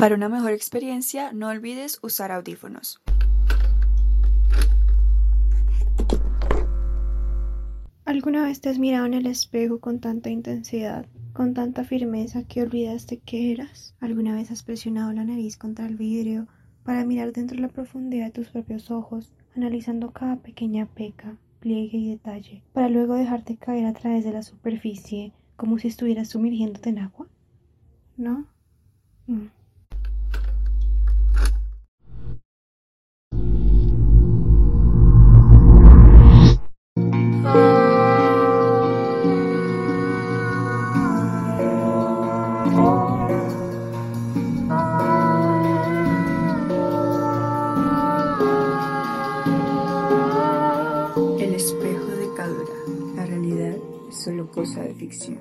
Para una mejor experiencia, no olvides usar audífonos. ¿Alguna vez te has mirado en el espejo con tanta intensidad, con tanta firmeza que olvidaste que eras? ¿Alguna vez has presionado la nariz contra el vidrio para mirar dentro de la profundidad de tus propios ojos, analizando cada pequeña peca, pliegue y detalle, para luego dejarte caer a través de la superficie como si estuvieras sumergiéndote en agua? ¿No? Mm. Cosa de ficción.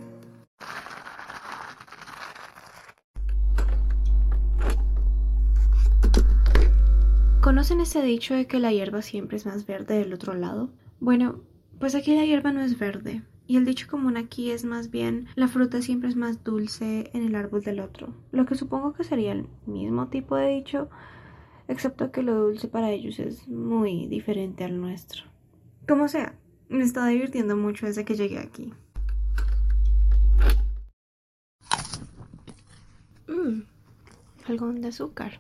¿Conocen ese dicho de que la hierba siempre es más verde del otro lado? Bueno, pues aquí la hierba no es verde. Y el dicho común aquí es más bien la fruta siempre es más dulce en el árbol del otro. Lo que supongo que sería el mismo tipo de dicho, excepto que lo dulce para ellos es muy diferente al nuestro. Como sea, me está divirtiendo mucho desde que llegué aquí. Mmm, algodón de azúcar.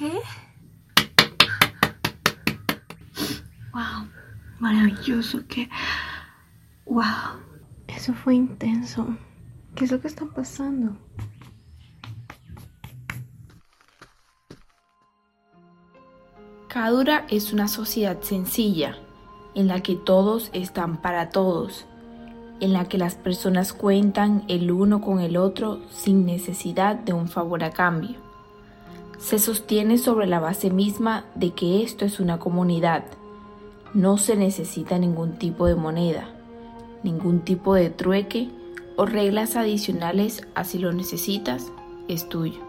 ¿Qué? Wow, maravilloso, que wow, eso fue intenso. ¿Qué es lo que está pasando? Cadura es una sociedad sencilla, en la que todos están para todos, en la que las personas cuentan el uno con el otro sin necesidad de un favor a cambio. Se sostiene sobre la base misma de que esto es una comunidad. No se necesita ningún tipo de moneda, ningún tipo de trueque o reglas adicionales a si lo necesitas, es tuyo.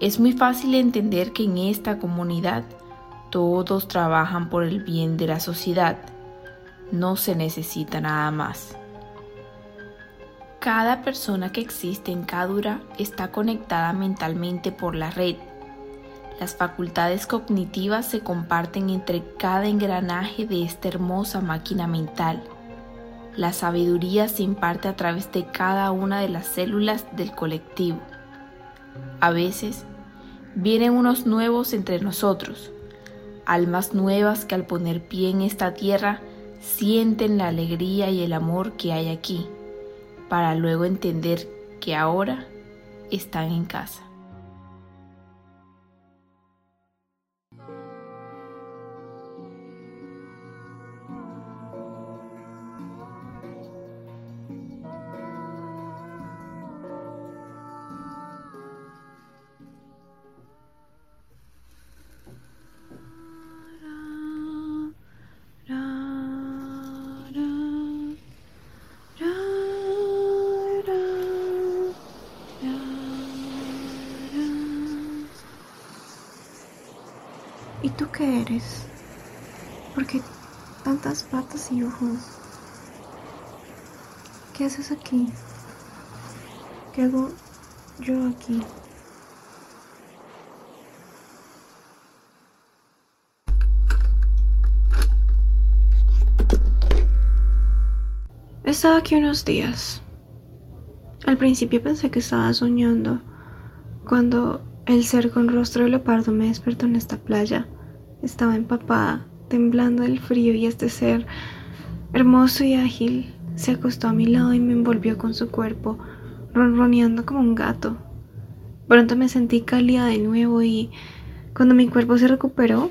Es muy fácil entender que en esta comunidad todos trabajan por el bien de la sociedad. No se necesita nada más. Cada persona que existe en Cadura está conectada mentalmente por la red. Las facultades cognitivas se comparten entre cada engranaje de esta hermosa máquina mental. La sabiduría se imparte a través de cada una de las células del colectivo. A veces, vienen unos nuevos entre nosotros, almas nuevas que al poner pie en esta tierra sienten la alegría y el amor que hay aquí, para luego entender que ahora están en casa. Tú qué eres? ¿Por qué tantas patas y ojos? ¿Qué haces aquí? ¿Qué hago yo aquí? He estado aquí unos días. Al principio pensé que estaba soñando cuando el ser con rostro de leopardo me despertó en esta playa. Estaba empapada, temblando del frío y este ser hermoso y ágil se acostó a mi lado y me envolvió con su cuerpo, ronroneando como un gato. Pronto me sentí cálida de nuevo y cuando mi cuerpo se recuperó,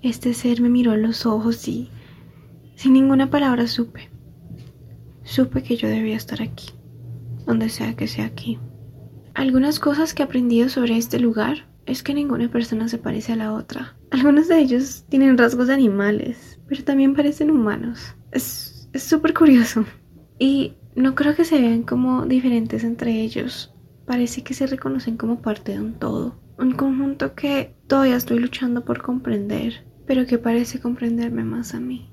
este ser me miró a los ojos y sin ninguna palabra supe supe que yo debía estar aquí, donde sea que sea aquí. Algunas cosas que he aprendido sobre este lugar es que ninguna persona se parece a la otra. Algunos de ellos tienen rasgos de animales, pero también parecen humanos. Es súper curioso. Y no creo que se vean como diferentes entre ellos. Parece que se reconocen como parte de un todo. Un conjunto que todavía estoy luchando por comprender, pero que parece comprenderme más a mí.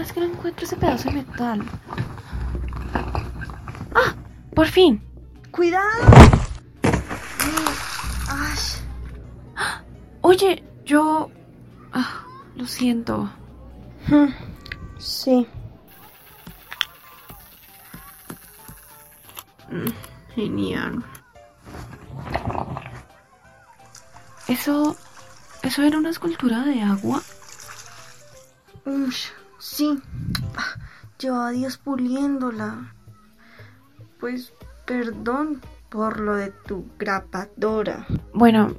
Es que no encuentro ese pedazo de metal? ¡Ah! ¡Por fin! ¡Cuidado! Ay. Oye, yo... Ah, lo siento. Sí. Mm, genial. Eso... ¿Eso era una escultura de agua? Ush. Sí, llevaba días puliéndola. Pues perdón por lo de tu grapadora. Bueno,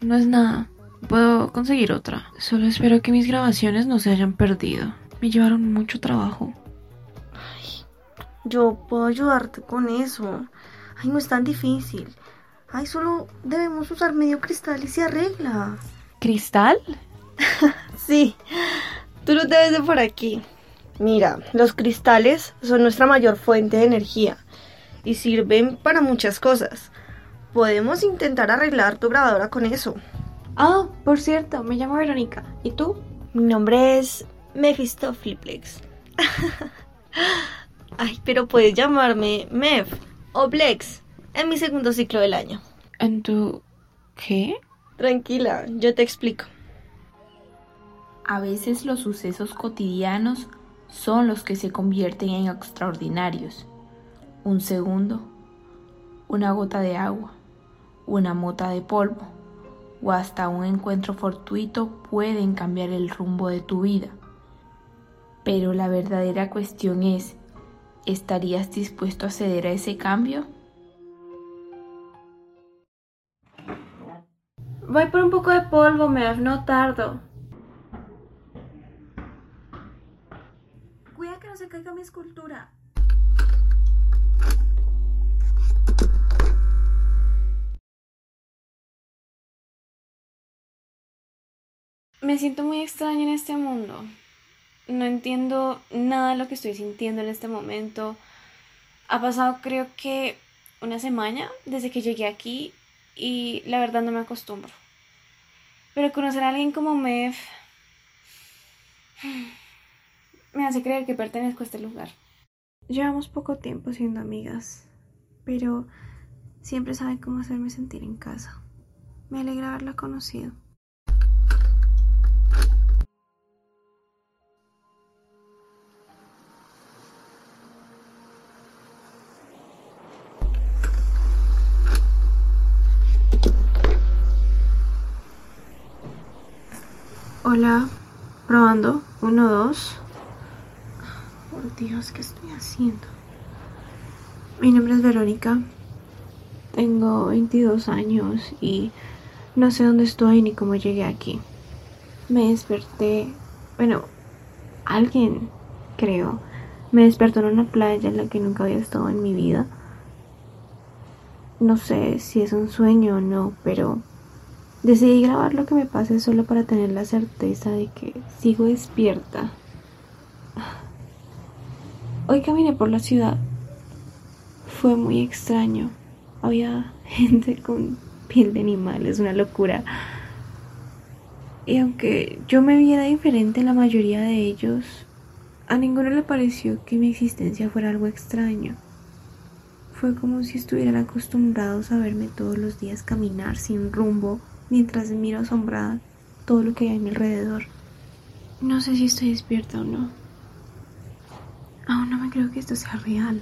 no es nada. Puedo conseguir otra. Solo espero que mis grabaciones no se hayan perdido. Me llevaron mucho trabajo. Ay, yo puedo ayudarte con eso. Ay, no es tan difícil. Ay, solo debemos usar medio cristal y se arregla. ¿Cristal? sí. Tú lo debes de por aquí. Mira, los cristales son nuestra mayor fuente de energía y sirven para muchas cosas. Podemos intentar arreglar tu grabadora con eso. Ah, por cierto, me llamo Verónica. ¿Y tú? Mi nombre es Mephistopheles. Ay, pero puedes llamarme Mev o Blex en mi segundo ciclo del año. ¿En tu qué? Tranquila, yo te explico. A veces los sucesos cotidianos son los que se convierten en extraordinarios. Un segundo, una gota de agua, una mota de polvo o hasta un encuentro fortuito pueden cambiar el rumbo de tu vida. Pero la verdadera cuestión es, ¿estarías dispuesto a ceder a ese cambio? Voy por un poco de polvo, me no tardo. Se caiga mi escultura. Me siento muy extraña en este mundo. No entiendo nada de lo que estoy sintiendo en este momento. Ha pasado creo que una semana desde que llegué aquí y la verdad no me acostumbro. Pero conocer a alguien como Mev me hace creer que pertenezco a este lugar. Llevamos poco tiempo siendo amigas, pero siempre sabe cómo hacerme sentir en casa. Me alegra haberla conocido. Hola, probando. Uno, dos. Dios, ¿qué estoy haciendo? Mi nombre es Verónica. Tengo 22 años y no sé dónde estoy ni cómo llegué aquí. Me desperté, bueno, alguien, creo, me despertó en una playa en la que nunca había estado en mi vida. No sé si es un sueño o no, pero decidí grabar lo que me pase solo para tener la certeza de que sigo despierta Hoy caminé por la ciudad fue muy extraño. Había gente con piel de animales, una locura. Y aunque yo me viera diferente a la mayoría de ellos, a ninguno le pareció que mi existencia fuera algo extraño. Fue como si estuvieran acostumbrados a verme todos los días caminar sin rumbo mientras miro asombrada todo lo que hay a mi alrededor. No sé si estoy despierta o no. Aún no me creo que esto sea real.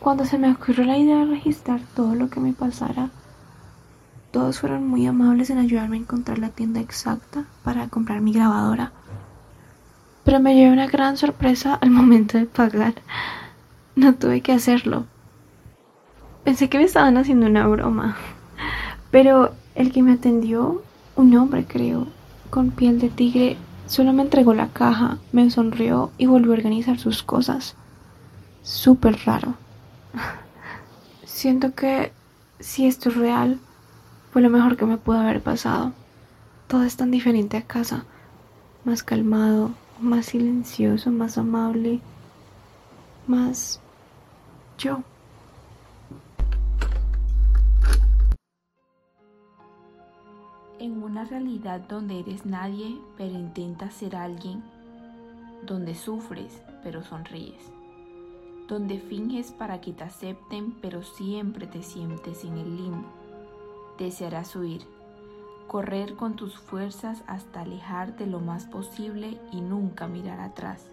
Cuando se me ocurrió la idea de registrar todo lo que me pasara, todos fueron muy amables en ayudarme a encontrar la tienda exacta para comprar mi grabadora. Pero me llevé una gran sorpresa al momento de pagar. No tuve que hacerlo. Pensé que me estaban haciendo una broma. Pero el que me atendió, un hombre creo, con piel de tigre, solo me entregó la caja, me sonrió y volvió a organizar sus cosas. Súper raro. Siento que si esto es real, fue lo mejor que me pudo haber pasado. Todo es tan diferente a casa. Más calmado, más silencioso, más amable, más yo. En una realidad donde eres nadie, pero intentas ser alguien, donde sufres, pero sonríes, donde finges para que te acepten, pero siempre te sientes en el limbo, desearás huir, correr con tus fuerzas hasta alejarte lo más posible y nunca mirar atrás.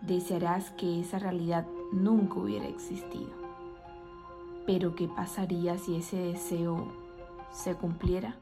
Desearás que esa realidad nunca hubiera existido. Pero ¿qué pasaría si ese deseo se cumpliera?